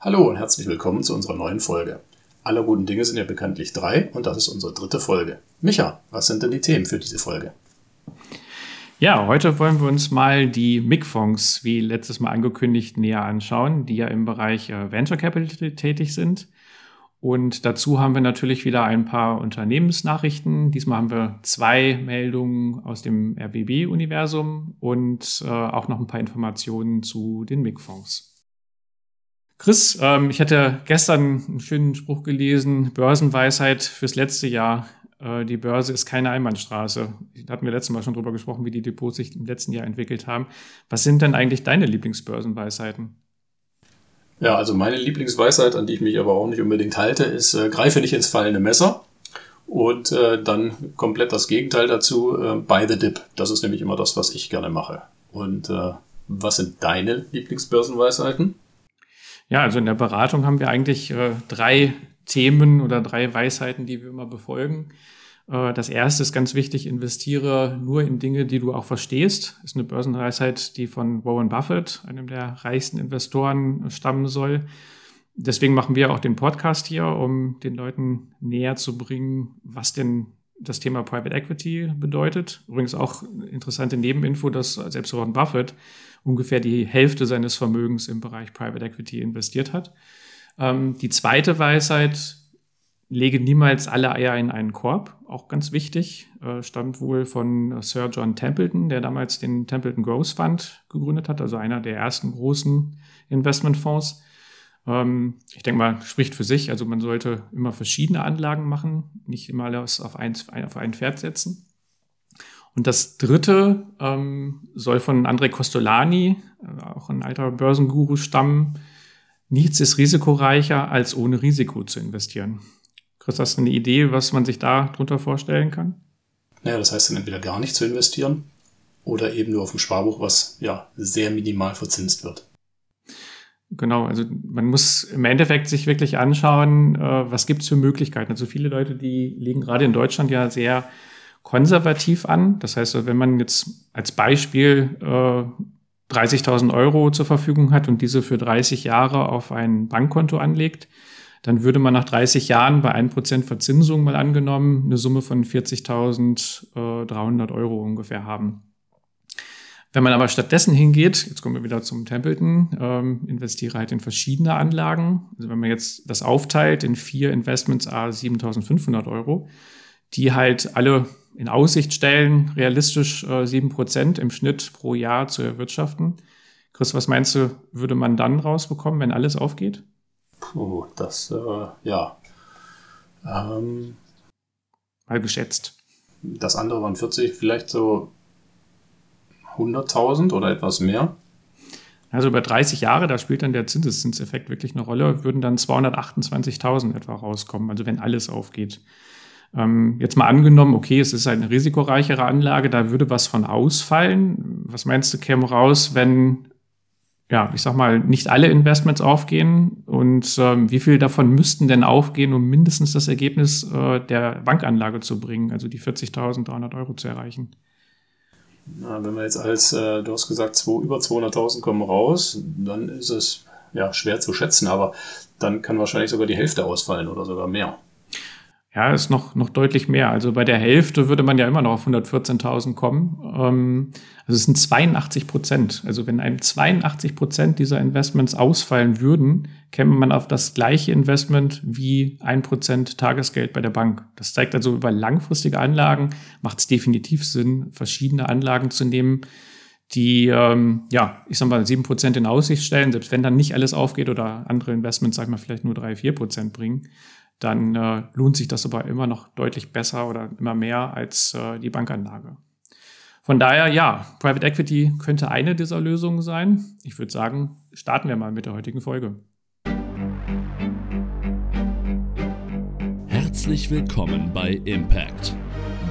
Hallo und herzlich willkommen zu unserer neuen Folge. Aller guten Dinge sind ja bekanntlich drei und das ist unsere dritte Folge. Micha, was sind denn die Themen für diese Folge? Ja, heute wollen wir uns mal die MIG-Fonds, wie letztes Mal angekündigt, näher anschauen, die ja im Bereich äh, Venture Capital tätig sind. Und dazu haben wir natürlich wieder ein paar Unternehmensnachrichten. Diesmal haben wir zwei Meldungen aus dem RBB-Universum und äh, auch noch ein paar Informationen zu den MIG-Fonds. Chris, ähm, ich hatte gestern einen schönen Spruch gelesen, Börsenweisheit fürs letzte Jahr. Äh, die Börse ist keine Einbahnstraße. Da hatten wir letztes Mal schon drüber gesprochen, wie die Depots sich im letzten Jahr entwickelt haben. Was sind denn eigentlich deine Lieblingsbörsenweisheiten? Ja, also meine Lieblingsweisheit, an die ich mich aber auch nicht unbedingt halte, ist, äh, greife nicht ins fallende Messer. Und äh, dann komplett das Gegenteil dazu, äh, buy the dip. Das ist nämlich immer das, was ich gerne mache. Und äh, was sind deine Lieblingsbörsenweisheiten? Ja, also in der Beratung haben wir eigentlich äh, drei Themen oder drei Weisheiten, die wir immer befolgen. Äh, das erste ist ganz wichtig, investiere nur in Dinge, die du auch verstehst. Ist eine Börsenweisheit, die von Warren Buffett, einem der reichsten Investoren, stammen soll. Deswegen machen wir auch den Podcast hier, um den Leuten näher zu bringen, was denn das Thema Private Equity bedeutet. Übrigens auch interessante Nebeninfo, dass selbst Warren Buffett ungefähr die Hälfte seines Vermögens im Bereich Private Equity investiert hat. Ähm, die zweite Weisheit, lege niemals alle Eier in einen Korb, auch ganz wichtig, äh, stammt wohl von Sir John Templeton, der damals den Templeton Growth Fund gegründet hat, also einer der ersten großen Investmentfonds. Ähm, ich denke mal, spricht für sich, also man sollte immer verschiedene Anlagen machen, nicht immer alles auf ein, auf ein Pferd setzen. Und das dritte ähm, soll von André Costolani, äh, auch ein alter Börsenguru, stammen. Nichts ist risikoreicher, als ohne Risiko zu investieren. Chris, hast du eine Idee, was man sich da drunter vorstellen kann? Naja, das heißt dann entweder gar nicht zu investieren oder eben nur auf dem Sparbuch, was ja sehr minimal verzinst wird. Genau, also man muss im Endeffekt sich wirklich anschauen, äh, was gibt es für Möglichkeiten. Also viele Leute, die legen gerade in Deutschland ja sehr konservativ an. Das heißt, wenn man jetzt als Beispiel äh, 30.000 Euro zur Verfügung hat und diese für 30 Jahre auf ein Bankkonto anlegt, dann würde man nach 30 Jahren bei 1% Verzinsung mal angenommen eine Summe von 40.300 Euro ungefähr haben. Wenn man aber stattdessen hingeht, jetzt kommen wir wieder zum Templeton, ähm, investiere halt in verschiedene Anlagen. Also wenn man jetzt das aufteilt in vier Investments a 7.500 Euro, die halt alle in Aussicht stellen, realistisch äh, 7% im Schnitt pro Jahr zu erwirtschaften. Chris, was meinst du, würde man dann rausbekommen, wenn alles aufgeht? Puh, das, äh, ja. Ähm, Mal geschätzt. Das andere waren 40, vielleicht so 100.000 oder etwas mehr. Also über 30 Jahre, da spielt dann der Zinseszinseffekt wirklich eine Rolle, würden dann 228.000 etwa rauskommen, also wenn alles aufgeht. Ähm, jetzt mal angenommen, okay, es ist eine risikoreichere Anlage, da würde was von ausfallen. Was meinst du, käme raus, wenn ja, ich sag mal, nicht alle Investments aufgehen und ähm, wie viel davon müssten denn aufgehen, um mindestens das Ergebnis äh, der Bankanlage zu bringen, also die 40.300 Euro zu erreichen? Na, wenn wir jetzt als, äh, du hast gesagt, zwei, über 200.000 kommen raus, dann ist es ja schwer zu schätzen, aber dann kann wahrscheinlich sogar die Hälfte ausfallen oder sogar mehr. Ja, ist noch, noch deutlich mehr. Also bei der Hälfte würde man ja immer noch auf 114.000 kommen. Ähm, also es sind 82 Prozent. Also wenn einem 82 Prozent dieser Investments ausfallen würden, käme man auf das gleiche Investment wie ein Prozent Tagesgeld bei der Bank. Das zeigt also, über langfristige Anlagen macht es definitiv Sinn, verschiedene Anlagen zu nehmen, die, ähm, ja, ich sag mal, sieben Prozent in Aussicht stellen, selbst wenn dann nicht alles aufgeht oder andere Investments, sag ich mal, vielleicht nur drei, vier Prozent bringen dann äh, lohnt sich das aber immer noch deutlich besser oder immer mehr als äh, die Bankanlage. Von daher, ja, Private Equity könnte eine dieser Lösungen sein. Ich würde sagen, starten wir mal mit der heutigen Folge. Herzlich willkommen bei Impact,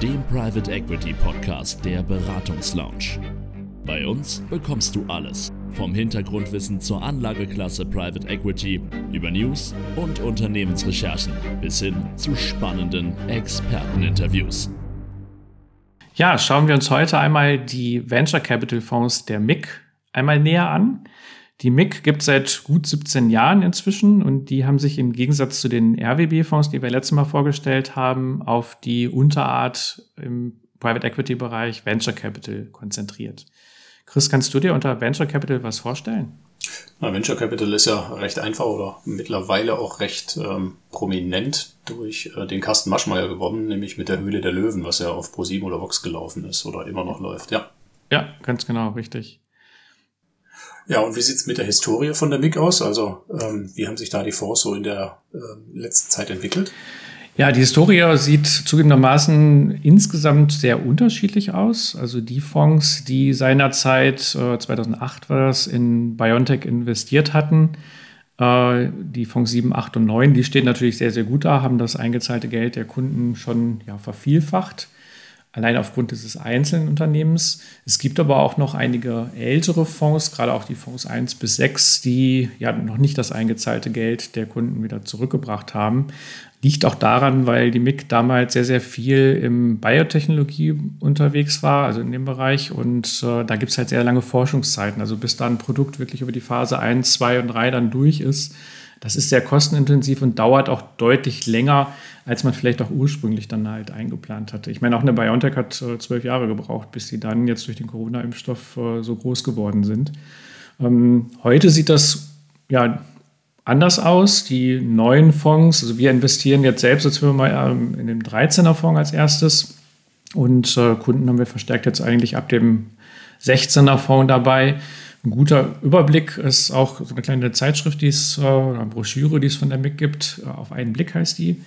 dem Private Equity Podcast der Beratungslounge. Bei uns bekommst du alles vom Hintergrundwissen zur Anlageklasse Private Equity über News und Unternehmensrecherchen bis hin zu spannenden Experteninterviews. Ja, schauen wir uns heute einmal die Venture Capital Fonds der MIG einmal näher an. Die MIG gibt seit gut 17 Jahren inzwischen und die haben sich im Gegensatz zu den RWB-Fonds, die wir letztes Mal vorgestellt haben, auf die Unterart im Private Equity Bereich Venture Capital konzentriert. Chris, kannst du dir unter Venture Capital was vorstellen? Na, Venture Capital ist ja recht einfach oder mittlerweile auch recht ähm, prominent durch äh, den Carsten Maschmeyer gewonnen, nämlich mit der Höhle der Löwen, was ja auf Pro7 oder Vox gelaufen ist oder immer noch läuft, ja. Ja, ganz genau, richtig. Ja, und wie sieht's mit der Historie von der MIG aus? Also, ähm, wie haben sich da die Fonds so in der äh, letzten Zeit entwickelt? Ja, die Historie sieht zugegebenermaßen insgesamt sehr unterschiedlich aus. Also die Fonds, die seinerzeit, äh, 2008 war das, in Biontech investiert hatten, äh, die Fonds 7, 8 und 9, die stehen natürlich sehr, sehr gut da, haben das eingezahlte Geld der Kunden schon ja, vervielfacht allein aufgrund dieses einzelnen Unternehmens. Es gibt aber auch noch einige ältere Fonds, gerade auch die Fonds 1 bis 6, die ja noch nicht das eingezahlte Geld der Kunden wieder zurückgebracht haben. Liegt auch daran, weil die MIG damals sehr, sehr viel im Biotechnologie unterwegs war, also in dem Bereich. Und äh, da gibt es halt sehr lange Forschungszeiten. Also bis da ein Produkt wirklich über die Phase 1, 2 und 3 dann durch ist, das ist sehr kostenintensiv und dauert auch deutlich länger, als man vielleicht auch ursprünglich dann halt eingeplant hatte. Ich meine, auch eine BioNTech hat äh, zwölf Jahre gebraucht, bis sie dann jetzt durch den Corona-Impfstoff äh, so groß geworden sind. Ähm, heute sieht das ja anders aus. Die neuen Fonds, also wir investieren jetzt selbst als Firma ähm, in den 13er Fonds als erstes und äh, Kunden haben wir verstärkt jetzt eigentlich ab dem 16er Fonds dabei. Ein guter Überblick ist auch so eine kleine Zeitschrift, die es, äh, eine Broschüre, die es von der MIG gibt. Äh, auf einen Blick heißt die.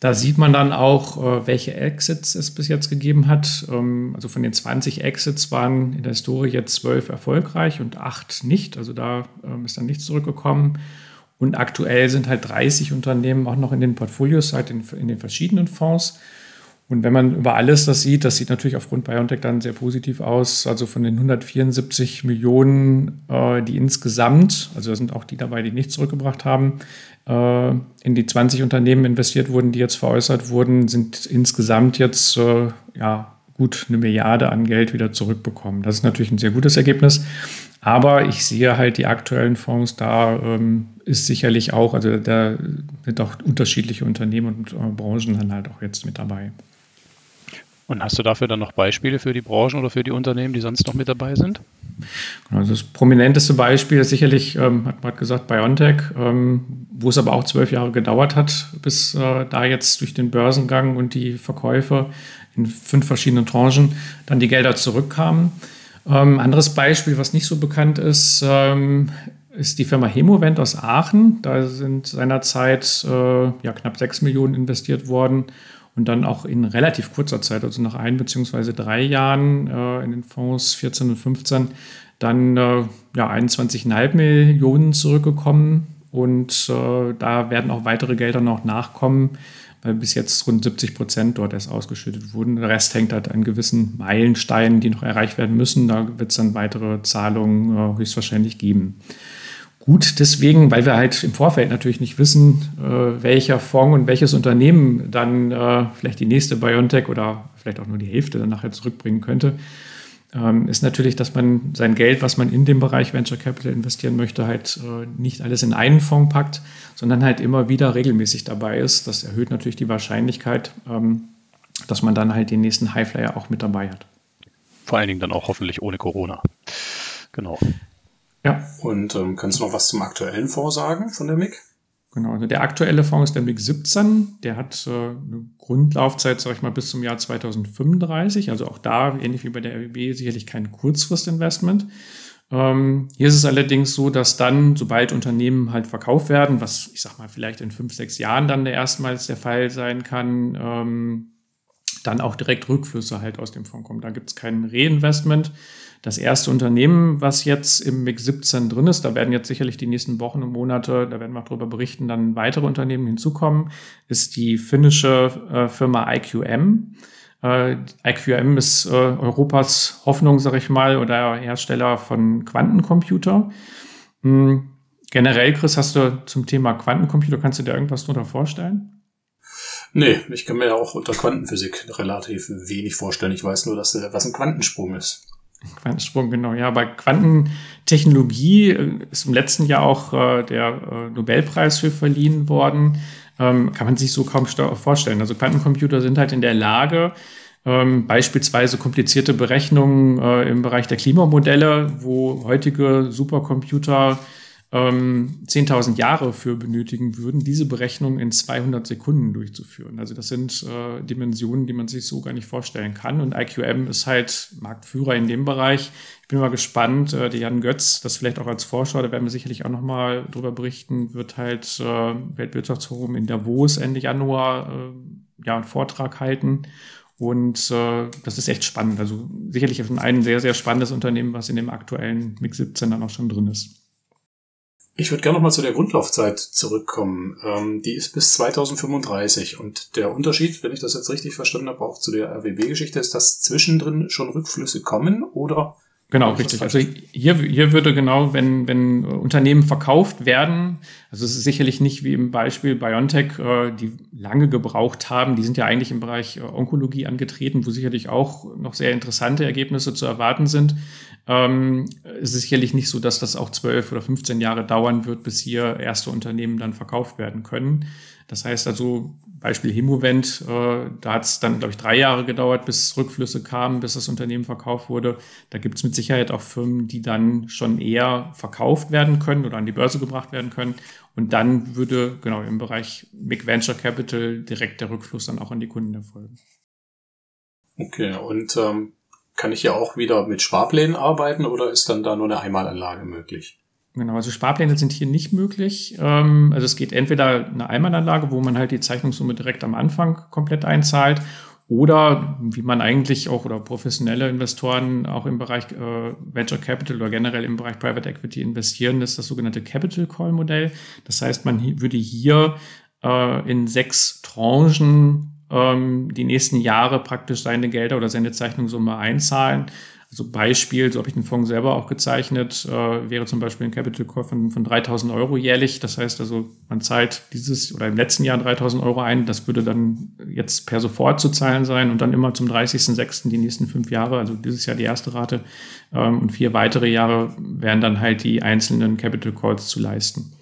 Da sieht man dann auch, äh, welche Exits es bis jetzt gegeben hat. Ähm, also von den 20 Exits waren in der Historie jetzt 12 erfolgreich und 8 nicht. Also da ähm, ist dann nichts zurückgekommen. Und aktuell sind halt 30 Unternehmen auch noch in den Portfolios, halt in, in den verschiedenen Fonds. Und wenn man über alles das sieht, das sieht natürlich aufgrund BioNTech dann sehr positiv aus. Also von den 174 Millionen, äh, die insgesamt, also da sind auch die dabei, die nicht zurückgebracht haben, äh, in die 20 Unternehmen investiert wurden, die jetzt veräußert wurden, sind insgesamt jetzt äh, ja, gut eine Milliarde an Geld wieder zurückbekommen. Das ist natürlich ein sehr gutes Ergebnis. Aber ich sehe halt die aktuellen Fonds, da ähm, ist sicherlich auch, also da sind auch unterschiedliche Unternehmen und äh, Branchen dann halt auch jetzt mit dabei. Und hast du dafür dann noch Beispiele für die Branchen oder für die Unternehmen, die sonst noch mit dabei sind? Genau, also das prominenteste Beispiel ist sicherlich, ähm, hat man gesagt, BioNTech, ähm, wo es aber auch zwölf Jahre gedauert hat, bis äh, da jetzt durch den Börsengang und die Verkäufe in fünf verschiedenen Tranchen dann die Gelder zurückkamen. Ähm, anderes Beispiel, was nicht so bekannt ist, ähm, ist die Firma Hemovent aus Aachen. Da sind seinerzeit äh, ja, knapp sechs Millionen investiert worden und dann auch in relativ kurzer Zeit, also nach ein bzw. drei Jahren äh, in den Fonds 14 und 15, dann äh, ja, 21,5 Millionen zurückgekommen und äh, da werden auch weitere Gelder noch nachkommen, weil bis jetzt rund 70 Prozent dort erst ausgeschüttet wurden. Der Rest hängt halt an gewissen Meilensteinen, die noch erreicht werden müssen. Da wird es dann weitere Zahlungen äh, höchstwahrscheinlich geben gut deswegen, weil wir halt im Vorfeld natürlich nicht wissen, äh, welcher Fonds und welches Unternehmen dann äh, vielleicht die nächste BioNTech oder vielleicht auch nur die Hälfte dann nachher zurückbringen könnte, ähm, ist natürlich, dass man sein Geld, was man in dem Bereich Venture Capital investieren möchte, halt äh, nicht alles in einen Fonds packt, sondern halt immer wieder regelmäßig dabei ist. Das erhöht natürlich die Wahrscheinlichkeit, ähm, dass man dann halt den nächsten Highflyer auch mit dabei hat. Vor allen Dingen dann auch hoffentlich ohne Corona. Genau. Ja. Und ähm, kannst du noch was zum aktuellen Fonds sagen von der MIG? Genau, also der aktuelle Fonds ist der MIG 17. Der hat äh, eine Grundlaufzeit, sag ich mal, bis zum Jahr 2035. Also auch da, ähnlich wie bei der RWB, sicherlich kein Kurzfristinvestment. Ähm, hier ist es allerdings so, dass dann, sobald Unternehmen halt verkauft werden, was ich sag mal vielleicht in fünf, sechs Jahren dann der erstmals der Fall sein kann, ähm, dann auch direkt Rückflüsse halt aus dem Fonds kommen. Da gibt es kein Reinvestment. Das erste Unternehmen, was jetzt im MIG 17 drin ist, da werden jetzt sicherlich die nächsten Wochen und Monate, da werden wir auch darüber berichten, dann weitere Unternehmen hinzukommen, ist die finnische äh, Firma IQM. Äh, IQM ist äh, Europas Hoffnung, sag ich mal, oder Hersteller von Quantencomputer. Hm. Generell, Chris, hast du zum Thema Quantencomputer, kannst du dir irgendwas darunter vorstellen? Nee, ich kann mir ja auch unter Quantenphysik relativ wenig vorstellen. Ich weiß nur, dass was ein Quantensprung ist. Quantensprung, genau. Ja, bei Quantentechnologie äh, ist im letzten Jahr auch äh, der äh, Nobelpreis für verliehen worden. Ähm, kann man sich so kaum vorstellen. Also Quantencomputer sind halt in der Lage, ähm, beispielsweise komplizierte Berechnungen äh, im Bereich der Klimamodelle, wo heutige Supercomputer ähm, 10.000 Jahre für benötigen würden, diese Berechnung in 200 Sekunden durchzuführen. Also das sind äh, Dimensionen, die man sich so gar nicht vorstellen kann. Und IQM ist halt Marktführer in dem Bereich. Ich bin mal gespannt. Äh, der Jan Götz, das vielleicht auch als Vorschau, da werden wir sicherlich auch nochmal drüber berichten, wird halt äh, Weltwirtschaftsforum in Davos Ende Januar äh, ja, einen Vortrag halten. Und äh, das ist echt spannend. Also sicherlich schon ein sehr, sehr spannendes Unternehmen, was in dem aktuellen MiG 17 dann auch schon drin ist. Ich würde gerne nochmal zu der Grundlaufzeit zurückkommen. Ähm, die ist bis 2035 und der Unterschied, wenn ich das jetzt richtig verstanden habe, auch zu der RWB-Geschichte, ist, dass zwischendrin schon Rückflüsse kommen oder Genau, richtig. Also hier, hier würde genau, wenn, wenn Unternehmen verkauft werden, also es ist sicherlich nicht wie im Beispiel BioNTech, äh, die lange gebraucht haben, die sind ja eigentlich im Bereich äh, Onkologie angetreten, wo sicherlich auch noch sehr interessante Ergebnisse zu erwarten sind. Ähm, es ist sicherlich nicht so, dass das auch zwölf oder 15 Jahre dauern wird, bis hier erste Unternehmen dann verkauft werden können. Das heißt also, Beispiel Hemovent, äh, da hat es dann, glaube ich, drei Jahre gedauert, bis Rückflüsse kamen, bis das Unternehmen verkauft wurde. Da gibt es mit Sicherheit auch Firmen, die dann schon eher verkauft werden können oder an die Börse gebracht werden können. Und dann würde genau im Bereich MIG Venture Capital direkt der Rückfluss dann auch an die Kunden erfolgen. Okay, und ähm, kann ich ja auch wieder mit Sparplänen arbeiten oder ist dann da nur eine Einmalanlage möglich? Genau, also Sparpläne sind hier nicht möglich. Ähm, also es geht entweder eine Einmalanlage, wo man halt die Zeichnungssumme direkt am Anfang komplett einzahlt, oder wie man eigentlich auch oder professionelle Investoren auch im Bereich äh, Venture Capital oder generell im Bereich Private Equity investieren, ist das sogenannte Capital Call Modell. Das heißt, man würde hier äh, in sechs Tranchen ähm, die nächsten Jahre praktisch seine Gelder oder seine Zeichnungssumme einzahlen also Beispiel, so habe ich den Fonds selber auch gezeichnet, äh, wäre zum Beispiel ein Capital Call von, von 3000 Euro jährlich. Das heißt also, man zahlt dieses oder im letzten Jahr 3000 Euro ein. Das würde dann jetzt per sofort zu zahlen sein und dann immer zum 30.06. die nächsten fünf Jahre, also dieses Jahr die erste Rate ähm, und vier weitere Jahre wären dann halt die einzelnen Capital Calls zu leisten.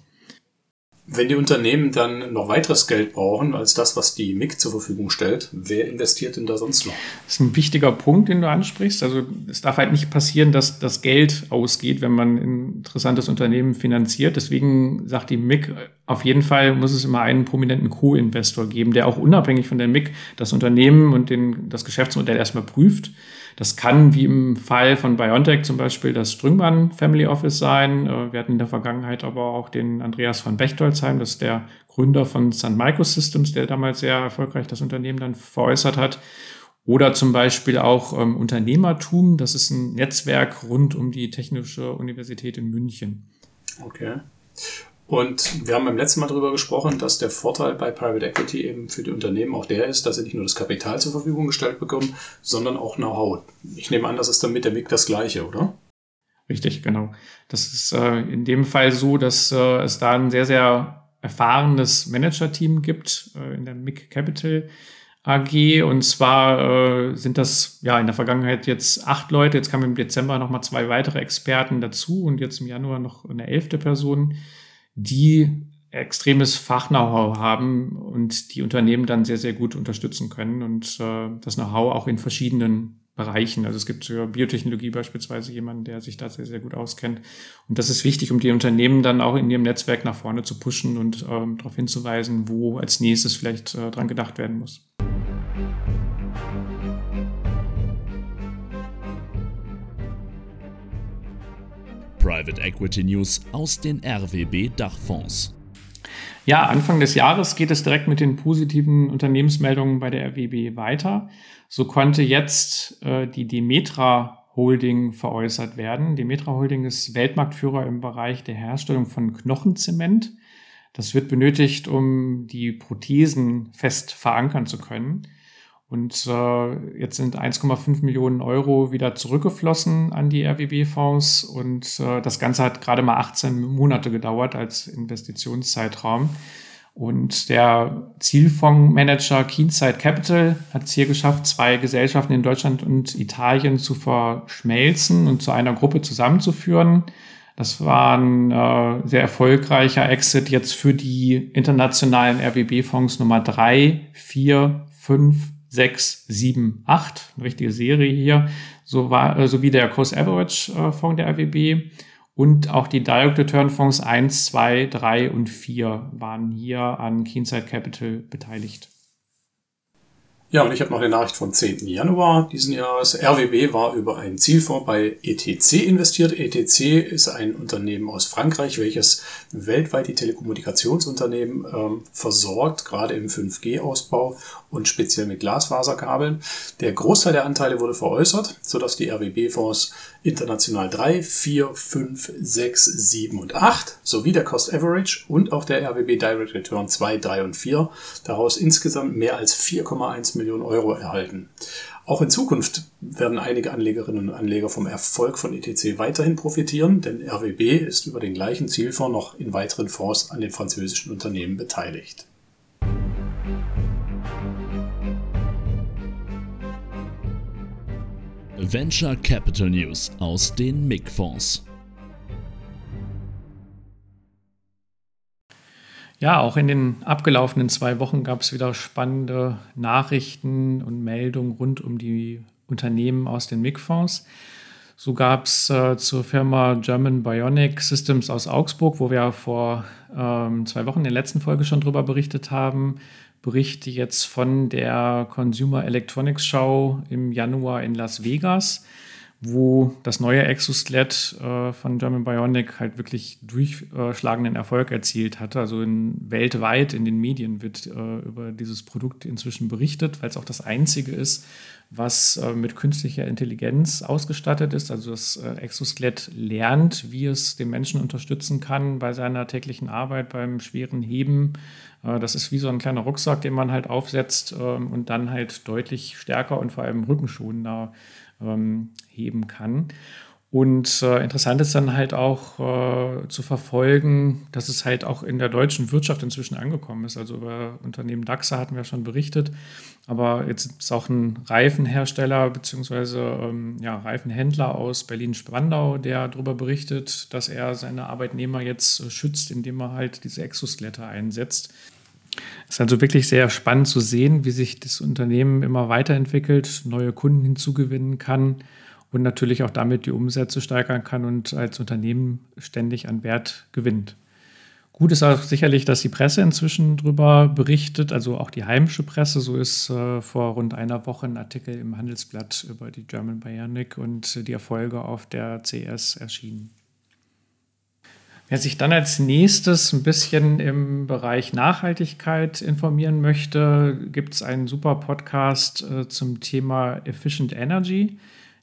Wenn die Unternehmen dann noch weiteres Geld brauchen als das, was die MIG zur Verfügung stellt, wer investiert denn da sonst noch? Das ist ein wichtiger Punkt, den du ansprichst. Also es darf halt nicht passieren, dass das Geld ausgeht, wenn man ein interessantes Unternehmen finanziert. Deswegen sagt die MIG, auf jeden Fall muss es immer einen prominenten Co-Investor geben, der auch unabhängig von der MIG das Unternehmen und den, das Geschäftsmodell erstmal prüft das kann, wie im Fall von BioNTech zum Beispiel, das Strüngmann Family Office sein. Äh, wir hatten in der Vergangenheit aber auch den Andreas von Bechtolzheim, das ist der Gründer von Sun Microsystems, der damals sehr erfolgreich das Unternehmen dann veräußert hat. Oder zum Beispiel auch ähm, Unternehmertum, das ist ein Netzwerk rund um die Technische Universität in München. Okay. Und wir haben beim letzten Mal darüber gesprochen, dass der Vorteil bei Private Equity eben für die Unternehmen auch der ist, dass sie nicht nur das Kapital zur Verfügung gestellt bekommen, sondern auch Know-how. Ich nehme an, das ist dann mit der MIG das Gleiche, oder? Richtig, genau. Das ist äh, in dem Fall so, dass äh, es da ein sehr, sehr erfahrenes Manager-Team gibt äh, in der MIG Capital AG. Und zwar äh, sind das ja in der Vergangenheit jetzt acht Leute. Jetzt kamen im Dezember nochmal zwei weitere Experten dazu und jetzt im Januar noch eine elfte Person die extremes Fach-Know-how haben und die Unternehmen dann sehr, sehr gut unterstützen können und äh, das Know-how auch in verschiedenen Bereichen. Also es gibt für Biotechnologie beispielsweise jemanden, der sich da sehr, sehr gut auskennt. Und das ist wichtig, um die Unternehmen dann auch in ihrem Netzwerk nach vorne zu pushen und ähm, darauf hinzuweisen, wo als nächstes vielleicht äh, dran gedacht werden muss. Private Equity News aus den RWB Dachfonds. Ja, Anfang des Jahres geht es direkt mit den positiven Unternehmensmeldungen bei der RWB weiter. So konnte jetzt äh, die Demetra Holding veräußert werden. Demetra Holding ist Weltmarktführer im Bereich der Herstellung von Knochenzement. Das wird benötigt, um die Prothesen fest verankern zu können. Und äh, jetzt sind 1,5 Millionen Euro wieder zurückgeflossen an die RWB-Fonds und äh, das Ganze hat gerade mal 18 Monate gedauert als Investitionszeitraum. Und der Zielfondsmanager Keenside Capital hat es hier geschafft, zwei Gesellschaften in Deutschland und Italien zu verschmelzen und zu einer Gruppe zusammenzuführen. Das war ein äh, sehr erfolgreicher Exit jetzt für die internationalen RWB-Fonds Nummer drei, vier, fünf, sechs, sieben, acht. Eine richtige Serie hier. So war, äh, sowie der Cost Average äh, Fonds der RWB und auch die Direct Return Fonds 1, 2, 3 und 4 waren hier an Keenside Capital beteiligt. Ja, und ich habe noch eine Nachricht vom 10. Januar diesen Jahres. RWB war über einen Zielfonds bei ETC investiert. ETC ist ein Unternehmen aus Frankreich, welches weltweit die Telekommunikationsunternehmen ähm, versorgt, gerade im 5G-Ausbau und speziell mit Glasfaserkabeln. Der Großteil der Anteile wurde veräußert, sodass die RWB-Fonds international 3, 4, 5, 6, 7 und 8 sowie der Cost Average und auch der RWB Direct Return 2, 3 und 4 daraus insgesamt mehr als 4,1 Millionen Euro erhalten. Auch in Zukunft werden einige Anlegerinnen und Anleger vom Erfolg von ETC weiterhin profitieren, denn RWB ist über den gleichen Zielfonds noch in weiteren Fonds an den französischen Unternehmen beteiligt. Venture Capital News aus den MIG-Fonds. Ja, auch in den abgelaufenen zwei Wochen gab es wieder spannende Nachrichten und Meldungen rund um die Unternehmen aus den MIG-Fonds. So gab es äh, zur Firma German Bionic Systems aus Augsburg, wo wir vor ähm, zwei Wochen in der letzten Folge schon drüber berichtet haben, Berichte jetzt von der Consumer Electronics Show im Januar in Las Vegas wo das neue Exoskelett äh, von German Bionic halt wirklich durchschlagenden Erfolg erzielt hatte. Also in, weltweit in den Medien wird äh, über dieses Produkt inzwischen berichtet, weil es auch das einzige ist, was äh, mit künstlicher Intelligenz ausgestattet ist. Also das äh, Exoskelett lernt, wie es den Menschen unterstützen kann bei seiner täglichen Arbeit, beim schweren Heben. Äh, das ist wie so ein kleiner Rucksack, den man halt aufsetzt ähm, und dann halt deutlich stärker und vor allem rückenschonender ähm, heben kann. Und äh, interessant ist dann halt auch äh, zu verfolgen, dass es halt auch in der deutschen Wirtschaft inzwischen angekommen ist. Also über Unternehmen DAXA hatten wir schon berichtet, aber jetzt ist auch ein Reifenhersteller bzw. Ähm, ja, Reifenhändler aus Berlin-Spandau, der darüber berichtet, dass er seine Arbeitnehmer jetzt äh, schützt, indem er halt diese Exoskelette einsetzt. Es ist also wirklich sehr spannend zu sehen, wie sich das Unternehmen immer weiterentwickelt, neue Kunden hinzugewinnen kann und natürlich auch damit die Umsätze steigern kann und als Unternehmen ständig an Wert gewinnt. Gut ist auch sicherlich, dass die Presse inzwischen darüber berichtet, also auch die heimische Presse. So ist äh, vor rund einer Woche ein Artikel im Handelsblatt über die German Bionic und die Erfolge auf der CS erschienen. Wer sich dann als nächstes ein bisschen im Bereich Nachhaltigkeit informieren möchte, gibt es einen super Podcast äh, zum Thema Efficient Energy,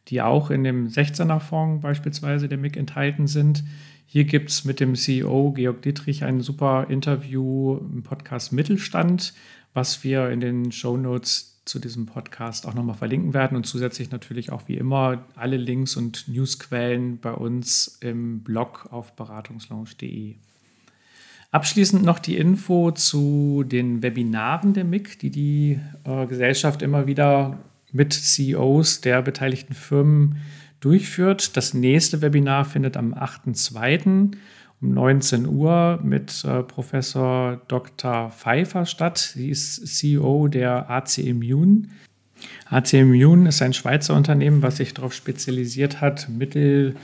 die auch in dem 16er Fonds beispielsweise der MIG enthalten sind. Hier gibt es mit dem CEO Georg Dietrich ein super Interview im Podcast Mittelstand, was wir in den Show Notes zu diesem Podcast auch nochmal verlinken werden und zusätzlich natürlich auch wie immer alle Links und Newsquellen bei uns im Blog auf beratungslaunch.de. Abschließend noch die Info zu den Webinaren der MIG, die die äh, Gesellschaft immer wieder mit CEOs der beteiligten Firmen durchführt. Das nächste Webinar findet am 8.2 um 19 Uhr mit äh, Professor Dr. Pfeiffer statt. Sie ist CEO der AC Immune. AC Immune ist ein Schweizer Unternehmen, was sich darauf spezialisiert hat, Mittel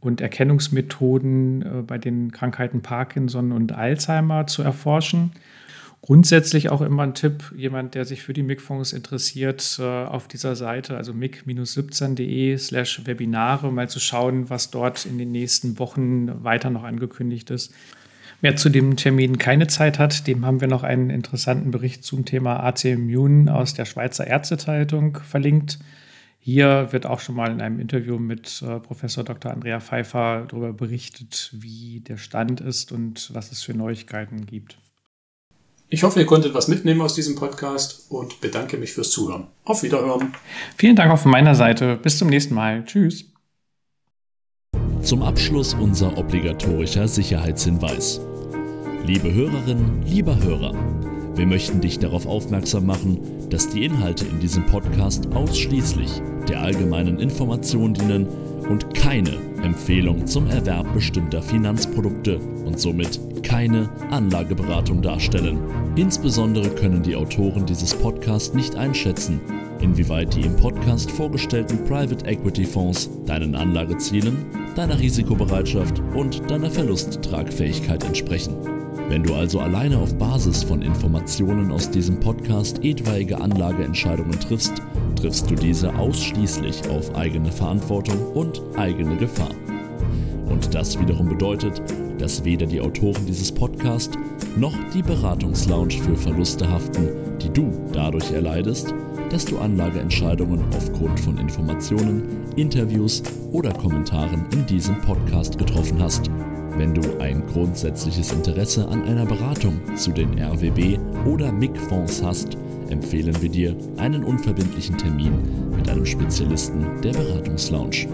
und Erkennungsmethoden äh, bei den Krankheiten Parkinson und Alzheimer zu erforschen. Grundsätzlich auch immer ein Tipp, jemand, der sich für die MIG-Fonds interessiert, äh, auf dieser Seite, also mig-17.de slash Webinare, mal zu schauen, was dort in den nächsten Wochen weiter noch angekündigt ist. Wer zu dem Termin keine Zeit hat, dem haben wir noch einen interessanten Bericht zum Thema AC Immune aus der Schweizer Ärztezeitung verlinkt. Hier wird auch schon mal in einem Interview mit äh, Professor Dr. Andrea Pfeiffer darüber berichtet, wie der Stand ist und was es für Neuigkeiten gibt. Ich hoffe, ihr konntet was mitnehmen aus diesem Podcast und bedanke mich fürs Zuhören. Auf Wiederhören. Vielen Dank auch von meiner Seite. Bis zum nächsten Mal. Tschüss. Zum Abschluss unser obligatorischer Sicherheitshinweis. Liebe Hörerinnen, lieber Hörer, wir möchten dich darauf aufmerksam machen, dass die Inhalte in diesem Podcast ausschließlich der allgemeinen Information dienen und keine Empfehlung zum Erwerb bestimmter Finanzprodukte und somit keine Anlageberatung darstellen. Insbesondere können die Autoren dieses Podcasts nicht einschätzen, inwieweit die im Podcast vorgestellten Private Equity Fonds deinen Anlagezielen, deiner Risikobereitschaft und deiner Verlusttragfähigkeit entsprechen. Wenn du also alleine auf Basis von Informationen aus diesem Podcast etwaige Anlageentscheidungen triffst, triffst du diese ausschließlich auf eigene Verantwortung und eigene Gefahr. Und das wiederum bedeutet, dass weder die Autoren dieses Podcasts noch die Beratungslounge für Verluste haften, die du dadurch erleidest, dass du Anlageentscheidungen aufgrund von Informationen, Interviews oder Kommentaren in diesem Podcast getroffen hast. Wenn du ein grundsätzliches Interesse an einer Beratung zu den RWB oder MIG-Fonds hast, empfehlen wir dir einen unverbindlichen Termin mit einem Spezialisten der Beratungslounge.